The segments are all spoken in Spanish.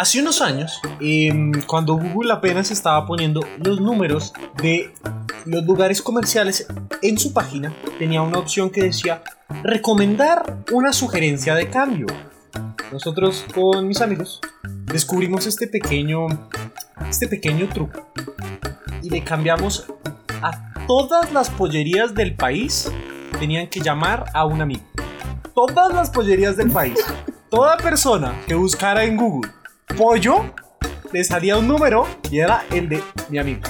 Hace unos años, em, cuando Google apenas estaba poniendo los números de los lugares comerciales en su página, tenía una opción que decía recomendar una sugerencia de cambio. Nosotros con mis amigos descubrimos este pequeño, este pequeño truco y le cambiamos a todas las pollerías del país tenían que llamar a un amigo. Todas las pollerías del país. Toda persona que buscara en Google pollo, le salía un número y era el de mi amigo.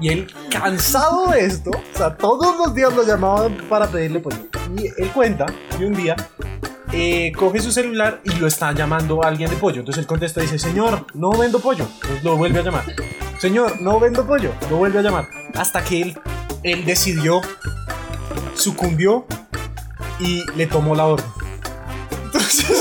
Y él, cansado de esto, o sea, todos los días lo llamaban para pedirle pollo. Y él cuenta que un día eh, coge su celular y lo está llamando a alguien de pollo. Entonces él contesta y dice, señor, no vendo pollo. Entonces lo vuelve a llamar. Señor, no vendo pollo. Lo vuelve a llamar. Hasta que él, él decidió, sucumbió y le tomó la orden. Entonces...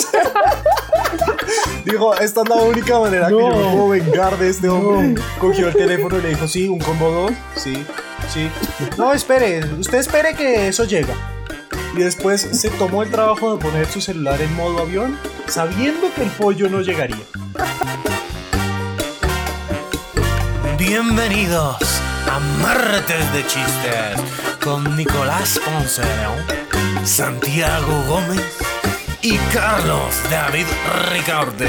Dijo, esta es la única manera que yo me puedo vengar de este hombre. Cogió el teléfono y le dijo, sí, un combo 2, sí, sí. No, espere, usted espere que eso llega. Y después se tomó el trabajo de poner su celular en modo avión, sabiendo que el pollo no llegaría. Bienvenidos a Martes de Chistes con Nicolás Ponce, Santiago Gómez y Carlos David Ricarte.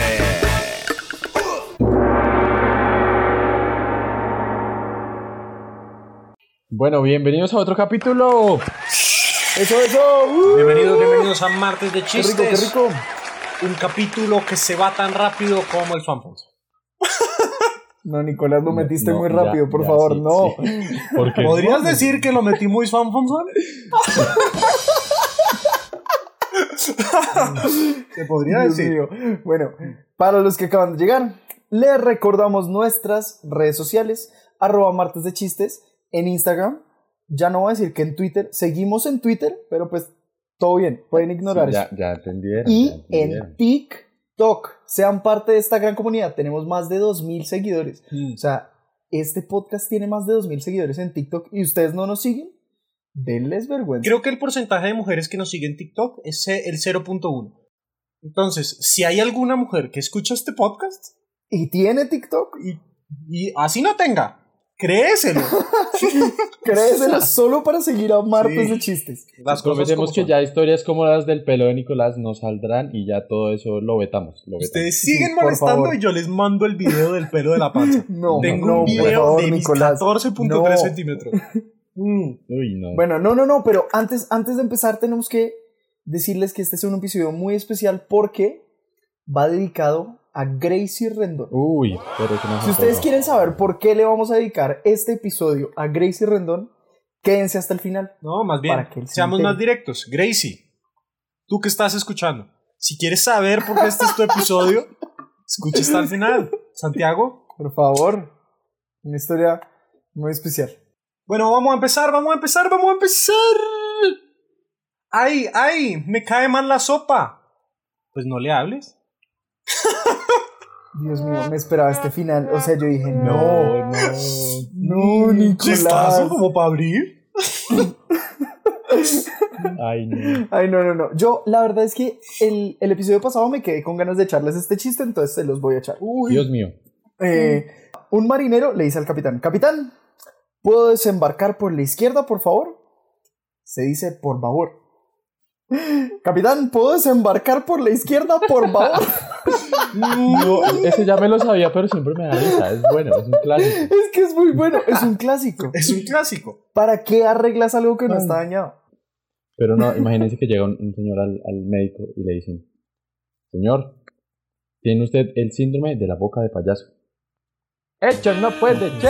Bueno, bienvenidos a otro capítulo. Eso, eso. Uh. bienvenidos, bienvenidos a Martes de Chistes. Qué rico, qué rico. Un capítulo que se va tan rápido como el Swanfonso. No, Nicolás, lo metiste muy rápido, por favor, no. ¿Podrías decir que lo metí muy Swanfonso? Se podría decir. Bueno, para los que acaban de llegar, les recordamos nuestras redes sociales, arroba martes de chistes, en Instagram. Ya no voy a decir que en Twitter, seguimos en Twitter, pero pues todo bien, pueden ignorar eso. Ya entendieron. Y en TikTok, sean parte de esta gran comunidad, tenemos más de 2.000 seguidores. Mm. O sea, este podcast tiene más de 2.000 seguidores en TikTok y ustedes no nos siguen. Denles vergüenza. Creo que el porcentaje de mujeres que nos siguen TikTok es el 0.1. Entonces, si hay alguna mujer que escucha este podcast y tiene TikTok y, así no tenga, créeselo. créeselo solo para seguir a martes de chistes. Las prometemos que ya historias como las del pelo de Nicolás no saldrán y ya todo eso lo vetamos. Ustedes siguen molestando y yo les mando el video del pelo de la panza. no, Tengo un video de Nicolás. 14.3 centímetros. Mm. Bueno, no, no, no, pero antes, antes de empezar tenemos que decirles que este es un episodio muy especial porque va dedicado a Gracie Rendon. Uy, pero Si ustedes quieren saber por qué le vamos a dedicar este episodio a Gracie Rendon, quédense hasta el final. No, más bien, seamos más directos. Gracie, tú que estás escuchando, si quieres saber por qué este es tu episodio, escucha hasta el final. Santiago. Por favor, una historia muy especial. Bueno, vamos a empezar, vamos a empezar, vamos a empezar. ¡Ay, ay! Me cae mal la sopa. Pues no le hables. Dios mío, me esperaba este final. O sea, yo dije, no, no, no, Nicolás. como para abrir? Ay, no. Ay, no, no, no. Yo, la verdad es que el, el, episodio pasado me quedé con ganas de echarles este chiste, entonces se los voy a echar. Dios mío. Eh, un marinero le dice al capitán, capitán, ¿Puedo desembarcar por la izquierda, por favor? Se dice por favor. Capitán, ¿puedo desembarcar por la izquierda, por favor? no, ese ya me lo sabía, pero siempre me da risa. Es bueno, es un clásico. Es que es muy bueno, es un clásico. es un clásico. ¿Para qué arreglas algo que no está dañado? Pero no, imagínense que llega un, señor al, al médico y le dicen: Señor, tiene usted el síndrome de la boca de payaso. ¡Hecho no puede che!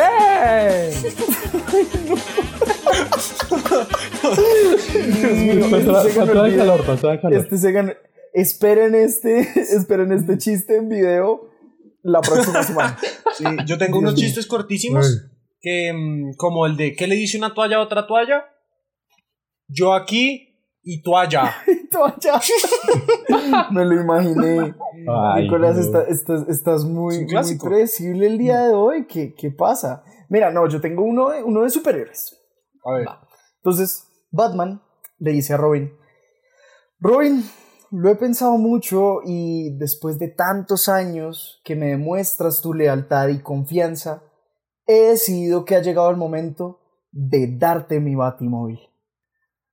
Este se ganó. Esperen este, esperen este chiste en video la próxima semana. Sí, yo tengo unos chistes cortísimos que mm, como el de ¿qué le dice una toalla a otra toalla? Yo aquí y toalla. toalla. Me lo imaginé. Nicolás, estás, muy, muy predecible el día de hoy. ¿Qué, ¿Qué, pasa? Mira, no, yo tengo uno de, uno de superhéroes. A ver. Entonces, Batman le dice a Robin: Robin, lo he pensado mucho y después de tantos años que me demuestras tu lealtad y confianza, he decidido que ha llegado el momento de darte mi batimóvil.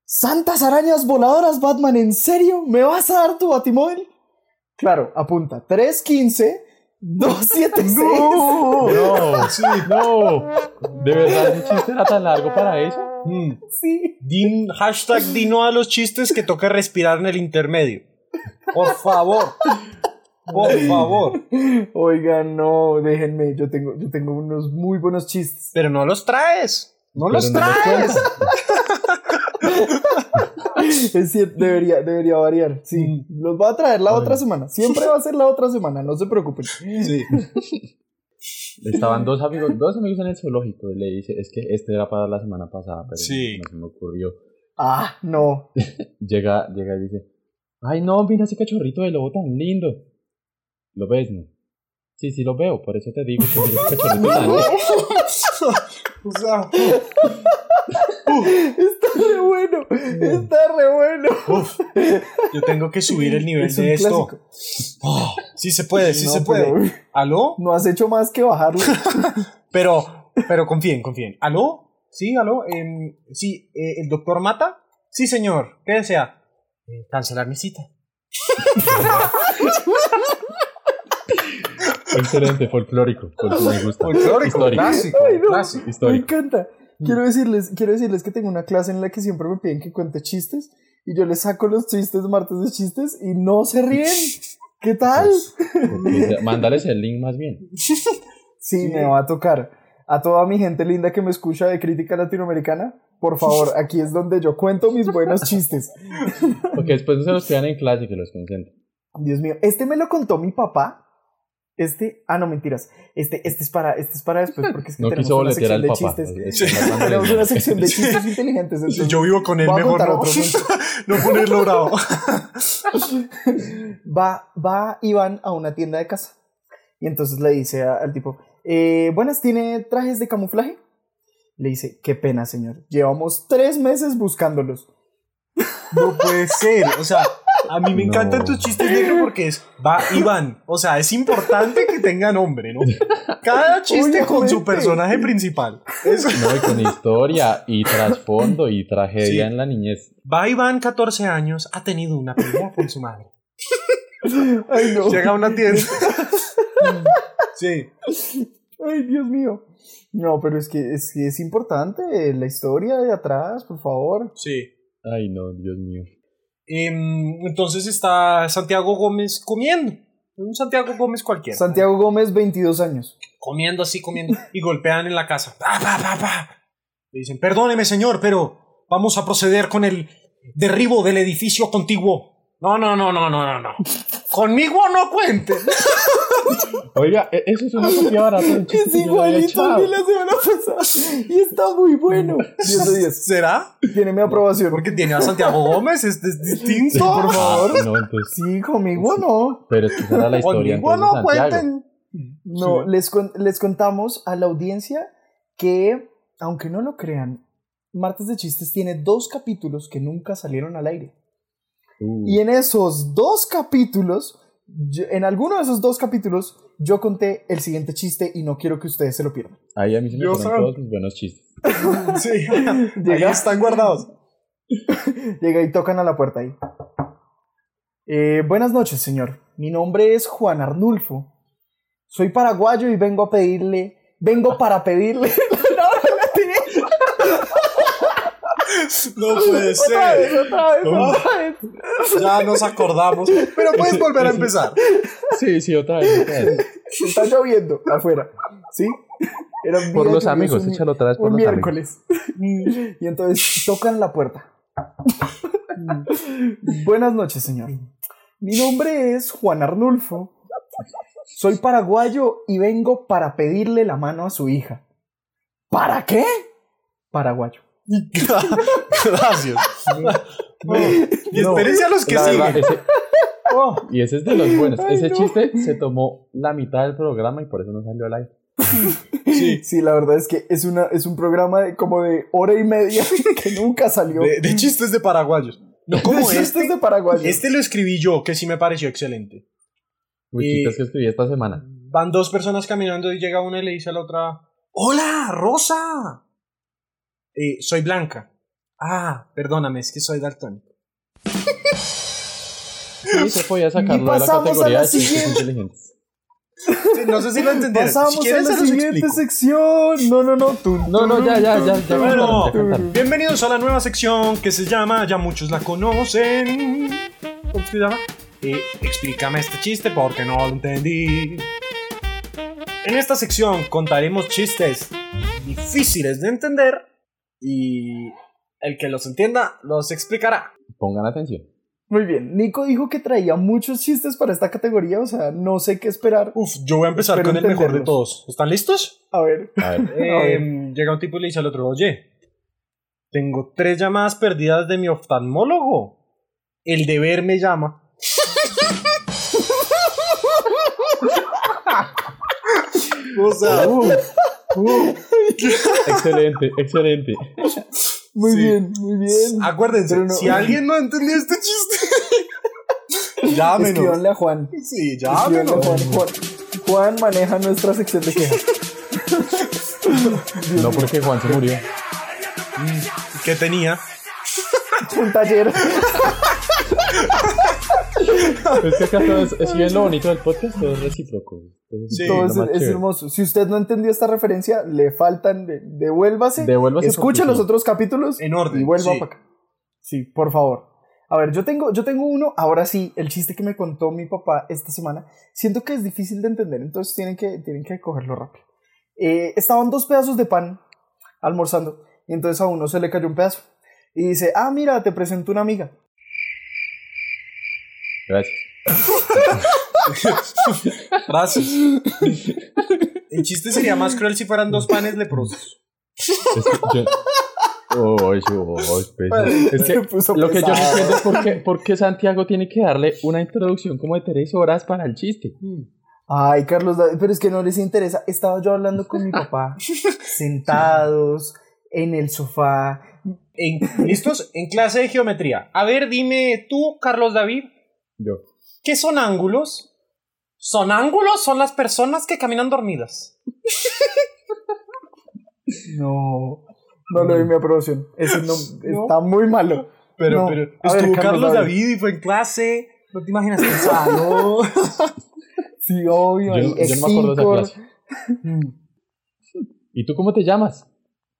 ¡Santas arañas voladoras, Batman! ¿En serio? ¿Me vas a dar tu batimóvil? Claro, apunta. 315 276. No, sí, no. ¿De verdad ese chiste era tan largo para eso? Mm. Sí. Din- hashtag di no a los chistes que toca respirar en el intermedio. Por favor. Por favor. Oigan, no, déjenme. Yo tengo, yo tengo unos muy buenos chistes. Pero no los traes. No Pero los no lo traes. Es cierto, debería, debería variar. Sí, Mm. los voy a traer la Ay. otra semana. Siempre va a ser la otra semana, no se preocupen. Sí. Estaban dos amigos, dos amigos en el zoológico y le dice, es que este era para la semana pasada, pero Sí. no se me ocurrió. Ah, no. Llega, llega y dice, ay no, mira ese cachorrito de lobo tan lindo. ¿Lo ves, no? Sí, sí lo veo, por eso te digo que mira ese cachorrito tan lindo. O sea, Está re bueno. Está re bueno. uf, yo tengo que subir el nivel Es de esto. Oh, sí se puede, sí No, se puede. pero ¿Aló? No has hecho más que bajarlo. Pero, pero confíen, confíen. ¿Aló? Sí, aló. Em, sí, eh, ¿el doctor Mata? Sí, señor. ¿Qué desea? Eh, cancelar mi cita. Excelente, folclórico, folclórico, me gusta. Folclórico, Histórico. clásico, Ay, no. clásico. Me Histórico. encanta. Quiero decirles, quiero decirles que tengo una clase en la que siempre me piden que cuente chistes y yo les saco los chistes martes de chistes y no se ríen. ¿Qué tal? Porque- Mándales el link más bien. Sí, me va a tocar. A toda mi gente linda que me escucha de crítica latinoamericana, por favor, aquí es donde yo cuento mis buenos chistes. Porque después no se los quedan en clase que los concentren. Dios mío, este me lo contó mi papá. Este, ah, no, mentiras. Este, este es para, este es para después porque es que No tenemos quiso una sección al de papá. chistes. Sí. Tenemos una sección de chistes inteligentes. entonces Yo vivo con él, mejor no. no ponerlo bravo. va, va Iván a una tienda de casa. Y entonces le dice a- al tipo, eh, buenas, ¿tiene trajes de camuflaje? Le dice, qué pena, señor. Llevamos tres meses buscándolos. No puede ser. O sea, a mí me No. encantan tus chistes negros porque es va Iván. O sea, es importante que tenga nombre, ¿no? Cada chiste con su personaje principal. Eso. No, y con historia y trasfondo y tragedia Sí. en la niñez. Va Iván, 14 años, ha tenido una pelea con su madre. Ay, no. Llega a una tienda. Sí. Ay, Dios mío. No, pero es que es, que es importante la historia de atrás, por favor. Sí. Ay, no, Dios mío. Em, entonces está Santiago Gómez comiendo. Un Santiago Gómez cualquiera. Santiago Gómez, 22 años. comiendo así, comiendo. Y golpean en la casa. Pa, pa, pa, pa. Le dicen, perdóneme señor, pero vamos a proceder con el derribo del edificio contiguo. No, no, no, no, no, no, no. Conmigo no cuente. Oiga, e- eso es una copia barata de un chiste Es igualito al de la semana pasada. Y está muy bueno. 10 de 10. ¿Será? Tiene mi aprobación. Porque tiene a Santiago Gómez, es, es distinto. Sí, por favor. Ah, no, entonces, Sí, conmigo no. pero es que esa era la historia Conmigo no Santiago. cuenten. No, Sí. les, con- les contamos a la audiencia que, aunque no lo crean, Martes de Chistes tiene dos capítulos que nunca salieron al aire. Uh, Y en esos dos capítulos, yo- en alguno de esos dos capítulos, yo conté el siguiente chiste y no quiero que ustedes se lo pierdan. ahí a mí se me todos mis buenos chistes. Sí. Ahí Llega, están guardados. llega y tocan a la puerta ahí. Eh, buenas noches, señor. Mi nombre es Juan Arnulfo. Soy paraguayo y vengo a pedirle. Vengo para pedirle. No, no, la tiré. No puede Otra vez, ser. otra vez, No. otra vez. Ya nos acordamos. Pero puedes volver a empezar. Sí, sí, otra vez. otra vez. Está lloviendo afuera. ¿Sí? Era un Por los amigos, un- échalo otra vez por un los amigos. miércoles. y entonces tocan la puerta. Buenas noches, señor. Mi nombre es Juan Arnulfo. Soy paraguayo y vengo para pedirle la mano a su hija. ¿Para qué? Paraguayo. Gracias. Y No, espérense a los que verdad, siguen. ese- Oh, y ese es de los buenos. Ay, ese no. chiste se tomó la mitad del programa y por eso no salió al aire. sí. Sí, la verdad es que es, una, es un programa de como de hora y media que nunca salió. De, de chistes de paraguayos. No como Chistes este. de paraguayo. Este lo escribí yo, que sí me pareció excelente. Uy, Eh, chistes que escribí esta semana. Van dos personas caminando y llega una y le dice a la otra: ¡Hola, Rosa! Eh, soy Blanca. Ah, perdóname, es que soy daltónico. Sí, se podía sacarlo de la categoría la de chistes siguiente. inteligentes. Sí, no sé si lo entendieron. Pasamos si a la siguiente sección. No, no, no. Tun, No, no, ya, ya, ya, ya Bueno, ya. Bienvenidos a la nueva sección que se llama, ya muchos la conocen. ¿Cómo se llama? Eh, explícame este chiste porque no lo entendí. En esta sección contaremos chistes difíciles de entender y el que los entienda los explicará. Pongan atención. Muy bien. Nico dijo que traía muchos chistes para esta categoría. O sea, no sé qué esperar. Uf, yo voy a empezar Espero con el mejor de todos. ¿Están listos? A ver. A ver, Eh, llega un tipo y le dice al otro, oye, tengo tres llamadas perdidas de mi oftalmólogo. El deber me llama. o sea, Uh, uh, excelente, excelente. muy Sí. bien, muy bien. acuérdense, Pero no- si alguien no entendió este chiste, llámenos. Escríbanle a Juan. Sí, a llámenos. Juan. Juan. Juan maneja nuestra sección de quejas. No porque Juan se murió. ¿Qué tenía? Un taller. Es que acá todo es, es bien lo bonito del podcast, todo es recíproco. Entonces, Sí, Todo es, es hermoso. Si usted no entendió esta referencia, le faltan. de- devuélvase. Devuélvase Escuche los sí. otros capítulos. En orden, Y vuelva sí. para acá. Sí, por favor. A ver, yo tengo, yo tengo uno. Ahora sí, el chiste que me contó mi papá esta semana. Siento que es difícil de entender, entonces tienen que, tienen que cogerlo rápido. Eh, estaban dos pedazos de pan almorzando. Y entonces a uno se le cayó un pedazo. Y dice, ah, mira, te presento una amiga. Gracias. Gracias. El chiste sería más cruel si fueran dos panes leprosos. Es que yo... Pues, es que lo que yo no entiendo es por qué, por qué Santiago tiene que darle una introducción como de tres horas para el chiste. Ay, Carlos, David, pero es que no les interesa. Estaba yo hablando con mi papá, sentados en el sofá. En- ¿Listos? En clase de geometría. A ver, dime tú, Carlos David, Yo. ¿qué son ángulos? Son ángulos, son las personas que caminan dormidas. No, no le doy mi aprobación. Ese no, ¿No? está muy malo. Pero, No. pero ver, estuvo Carlos Carlos David. Y fue en clase. No te imaginas el salón. Sí, obvio. Yo, yo no me acuerdo de esa clase. ¿Y tú cómo te llamas?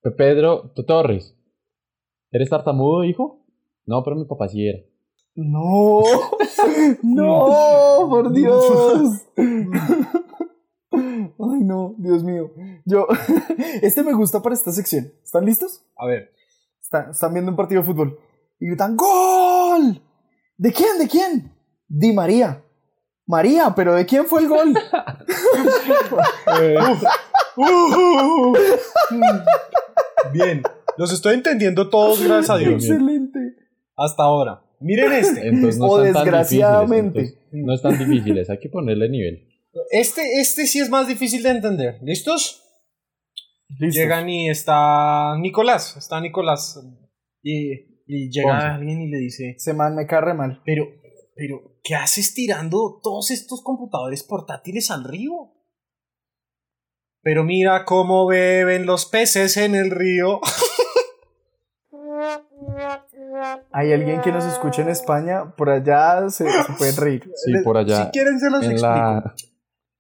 Pe- Pedro Torres. ¿Eres tartamudo, hijo? No, pero mi papá sí era. No, no, por Dios. Ay, no, Dios mío. Yo, este me gusta para esta sección. ¿Están listos? A ver. Están, están viendo un partido de fútbol y gritan ¡Gol! ¿De quién? ¿De quién? Di María. María, pero ¿de quién fue el gol? Bien. Los estoy entendiendo todos, gracias a Dios. Excelente. Hasta ahora. Miren este. Entonces no O están tan desgraciadamente. difíciles, entonces no están difíciles, hay que ponerle nivel. Este, este sí es más difícil de entender. ¿Listos? Listo. Llegan y está Nicolás. Está Nicolás. Y, y llega Ponce. alguien y le dice: Ese man me cae re mal. Pero, pero, ¿qué haces tirando todos estos computadores portátiles al río? Pero mira cómo beben los peces en el río. Hay alguien que nos escucha en España, por allá se, se pueden reír. Sí, por allá. Si quieren se los en explico. la...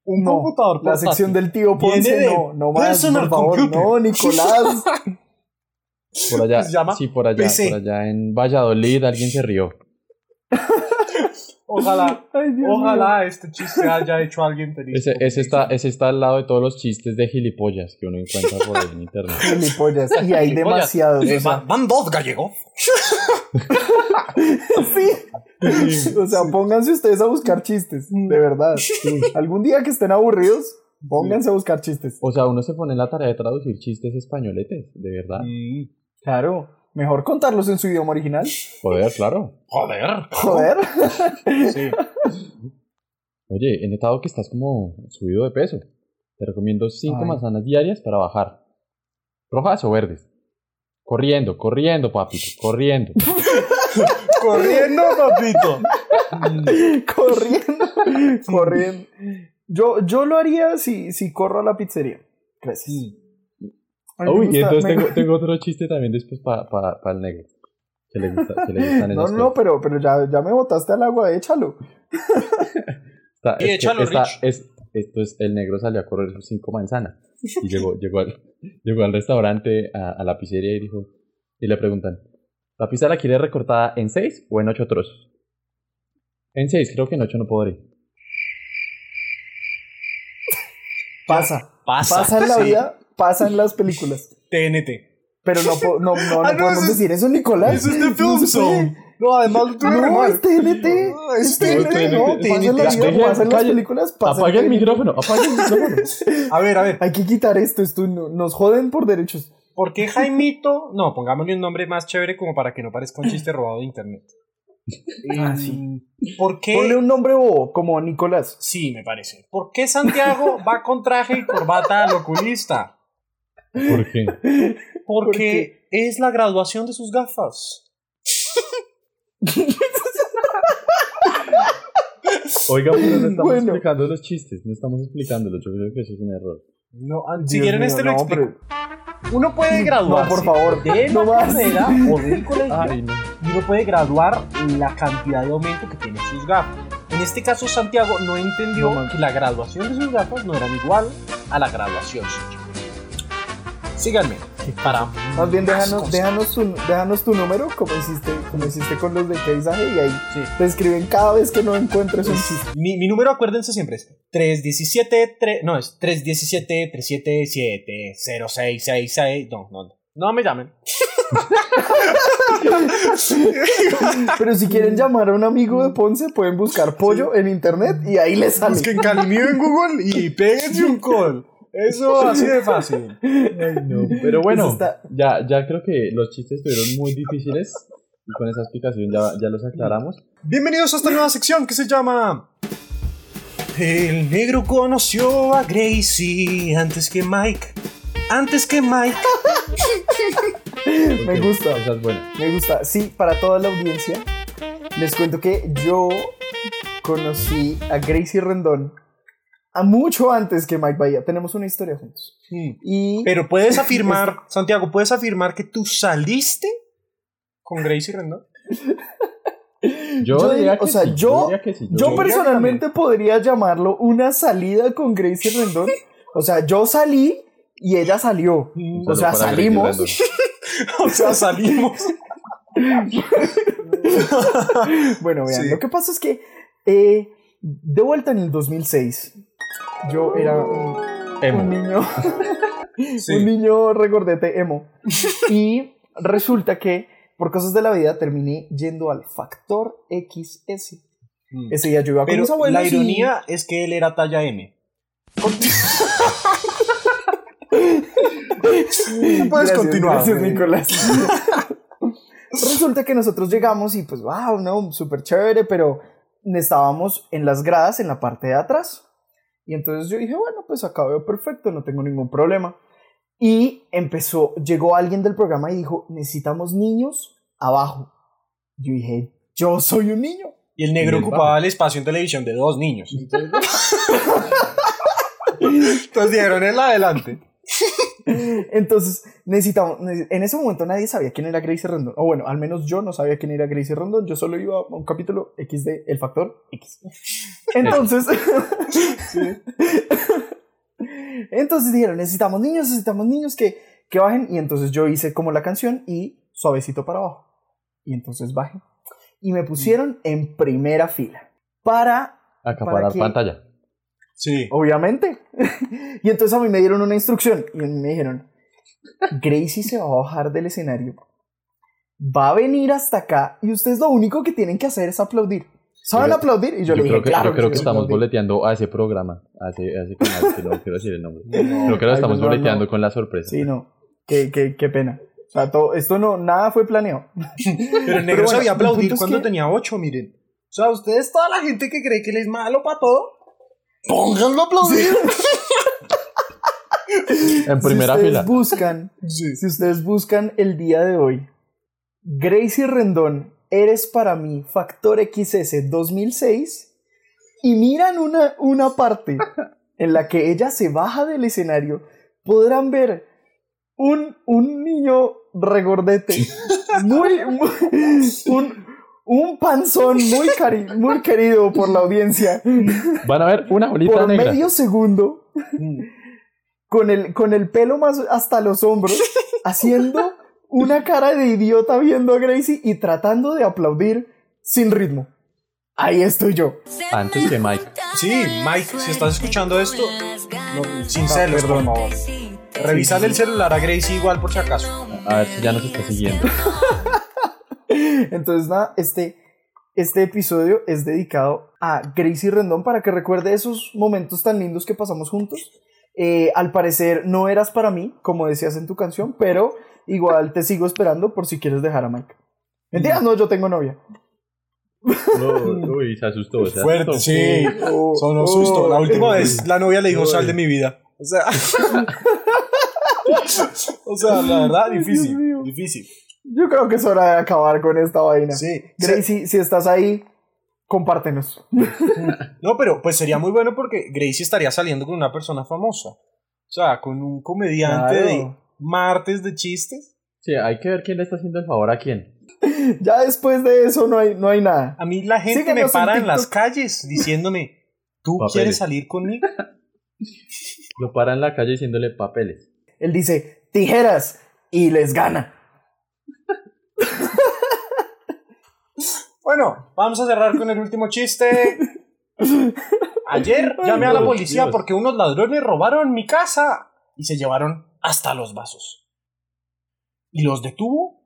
Un No, computador La sección del tío Ponce, Viene de no, no más, personal por favor, computer. no, Nicolás. Por allá, Se llama sí, por allá, PC. por allá en Valladolid alguien se rió. Ojalá, Ay, ojalá este chiste haya hecho a alguien feliz. Ese, ese, está, ese está al lado de todos los chistes de gilipollas que uno encuentra por ahí en internet. Gilipollas. Y hay Gilipollas. demasiados. Eh, o sea, van, van dos gallegos. sí. O sea, pónganse ustedes a buscar chistes, de verdad. Algún día que estén aburridos, pónganse a buscar chistes. O sea, uno se pone en la tarea de traducir chistes españoletes, de verdad. Mm, Claro, mejor contarlos en su idioma original. Joder, claro. Joder. Joder. Sí. Oye, he notado que estás como subido de peso. Te recomiendo cinco Ay. manzanas diarias para bajar. ¿Rojas o verdes? Corriendo, corriendo, papito, corriendo. Corriendo, papito. corriendo, corriendo. Yo, yo lo haría si, si corro a la pizzería. Gracias. Me Uy, y entonces me tengo, otro chiste también después para pa, pa el negro. Que le, gusta, que le gustan No, no, pero, pero ya, ya me botaste al agua, échalo. Está- que échalo, Rich. es, esto es, el negro salió a correr sus cinco manzanas y llegó, llegó, al, llegó al restaurante, a, a la pizzería y dijo, y le preguntan, ¿la pizza la quiere recortada en seis o en ocho trozos? En seis, creo que en ocho no podré. Pasa. Pasa. Pasa en la sí. vida, pasa en las películas. TNT. Pero no, no, no, no Ah, no, podemos es- decir eso, Nicolás. Eso es de Film. Zone. No, además tú No, es TNT. Es TNT. TNT, No, pasa en la TNT. vida, Deje- pasa en las películas, pasa Apague el micrófono, apague el micrófono. A ver, a ver. Hay que quitar esto, esto no- nos joden por derechos. ¿Por qué Jaimito? No, pongámosle un nombre más chévere como para que no parezca un chiste robado de internet. Ah, Em, sí. ¿Por qué? Ponle un nombre bobo, como Nicolás. Sí, me parece. ¿Por qué Santiago va con traje y corbata al oculista? ¿Por qué? Porque es la graduación de sus gafas. Oiga, pero no estamos Bueno. explicando los chistes, no estamos explicándolos, yo creo que eso es un error. No, ah, si quieren este lo explico. pero- Uno puede graduarse No, por favor, de no la carrera o del colegio Ay, no. y uno puede graduar la cantidad de aumento que tienen sus gafas. En este caso, Santiago no entendió No, que la graduación de sus gafas no eran igual a la graduación suya. Síganme. Para Más bien, déjanos, déjanos, tu, déjanos tu número, como hiciste, como hiciste con los de paisaje, y ahí Sí. te escriben cada vez que no encuentres un chiste. Mi, mi número, acuérdense siempre, es 317, 3, no, es 317 377 0666. No, no, no. No me llamen. Pero si quieren llamar a un amigo de Ponce, pueden buscar pollo en internet y ahí les sale. Busquen Calimío en Google y péguense un call. Eso así de fácil. Pero bueno, Eso está- ya, ya creo que los chistes estuvieron muy difíciles y con esa explicación ya, ya los aclaramos. Bienvenidos a esta nueva sección que se llama. El negro conoció a Gracie antes que Mike. Antes que Mike. Me gusta. Esa es buena. Me gusta. Sí, para toda la audiencia, les cuento que yo conocí a Gracie Rendón a mucho antes que Mike Bahía. Tenemos una historia juntos. Y Pero puedes afirmar, Santiago, puedes afirmar que tú saliste con Gracie Rendón. Yo, Yo diría diría- que o sea, sí, yo- diría que sí. yo que personalmente podría llamarlo una salida con Gracie Rendón. O sea, yo salí y ella salió. Un O sea, salimos. O sea, salimos. Bueno, vean, Sí. lo que pasa es que eh, de vuelta en el 2006, yo era un, Emo. un niño, Sí. un niño regordete emo. Y resulta que por cosas de la vida terminé yendo al Factor XS. Mm. Ese día yo iba con Pero mis abuelos la y- ironía es que él era talla M. Puedes Gracias, continuar. Gracias, Nicolás. Resulta que nosotros llegamos y pues, wow, no, súper chévere, pero estábamos en las gradas, en la parte de atrás. Y entonces yo dije, bueno, pues acá veo perfecto, no tengo ningún problema. Y empezó, llegó alguien del programa y dijo, necesitamos niños abajo. Yo dije, yo soy un niño. Y el negro Y el ocupaba bajo. el espacio en televisión de dos niños. Entonces dieron el adelante. Entonces, necesitamos, nece- en ese momento nadie sabía quién era Gracie Rondon. O bueno, al menos yo no sabía quién era Gracie Rondon. Yo solo iba a un capítulo X de El Factor X. Entonces, entonces dijeron, necesitamos niños, necesitamos niños que, que bajen. Y entonces yo hice como la canción y suavecito para abajo. Y entonces bajé. Y me pusieron en primera fila. Para, Acaparar qué? pantalla. Sí. obviamente. y entonces a mí me dieron una instrucción. Y me dijeron, Gracie se va a bajar del escenario. Va a venir hasta acá. Y ustedes lo único que tienen que hacer es aplaudir. ¿Saben Yo- aplaudir? Y yo, Yo, le dije, creo que, claro. yo creo que estamos aplaudir". boleteando a ese programa, a ese, a ese canal, que no quiero decir el nombre. Creo que lo estamos no, no, boleteando no. con la sorpresa. Sí, no. Qué, qué, qué pena. O sea, todo, esto no, nada fue planeado. Pero el negro bueno, sabía aplaudir cuando que- tenía ocho, miren. O sea, ustedes, toda la gente que cree que él es malo para todo, pónganlo a aplaudir. En primera si ustedes fila. buscan, si ustedes buscan el día de hoy, Gracie Rendón Eres para mí Factor XS 2006 y miran una, una parte en la que ella se baja del escenario, podrán ver un, un niño regordete, muy, muy- un, un panzón muy, cari- muy querido por la audiencia, Van a ver una bolita por negra. medio segundo, con el, con el pelo más hasta los hombros, haciendo una cara de idiota viendo a Gracie y tratando de aplaudir sin ritmo. Ahí estoy yo. Antes que Mike. Sí, Mike, si estás escuchando esto, no, sin celos, por favor. Revisale el celular a Gracie igual por si acaso. A ver si ya nos está siguiendo. Entonces, nada, este, este episodio es dedicado a Gracie Rendón para que recuerde esos momentos tan lindos que pasamos juntos. Eh, al parecer no eras para mí, como decías en tu canción, pero igual te sigo esperando por si quieres dejar a Mike. Mentira, no, yo tengo novia. Uy, se asustó. se Fuerte, asustó. sí. Oh, Sonó oh, susto. La última vez la novia le dijo sal de mi vida. O sea. o sea, la verdad, difícil. Difícil. Yo creo que es hora de acabar con esta vaina. Sí. Gracie, si estás ahí, compártenos. No, pero pues sería muy bueno porque Gracie estaría saliendo con una persona famosa. O sea, con un comediante Claro. de martes de chistes. Sí, hay que ver quién le está haciendo el favor a quién. Ya después de eso no hay, no hay nada. A mí la gente Síguenos me para en, las calles diciéndome, ¿tú Papeles. quieres salir conmigo? Lo para en la calle diciéndole papeles. Él dice, tijeras, y les gana. Bueno, vamos a cerrar con el último chiste. Ayer llamé a la policía porque unos ladrones robaron mi casa y se llevaron hasta los vasos. ¿Y los detuvo?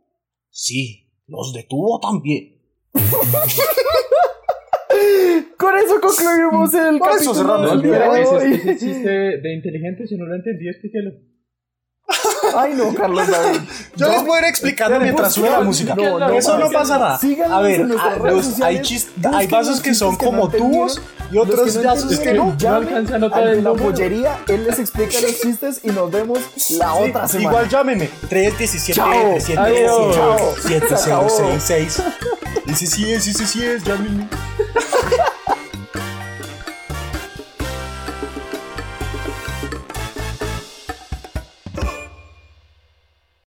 Sí, los detuvo también. Con eso concluimos el Por eso capítulo cerramos el día de ese, hoy. ese chiste de inteligente, si no lo entendí, explíquelo. Ay, no, Carlos David. Yo les voy a ir explicando Ya, mientras sube la música. no, no, Eso no busquen- pasa nada. síganos A ver, ah, los- hay, vasos que son como tubos y otros vasos que no. no llamen alcancé a anotar al de el la él les explica los chistes y nos vemos la otra semana. Igual llámenme. 317 Chao. 317 Adiós. Chao. 7066. Ese sí es, sí es, llámenme.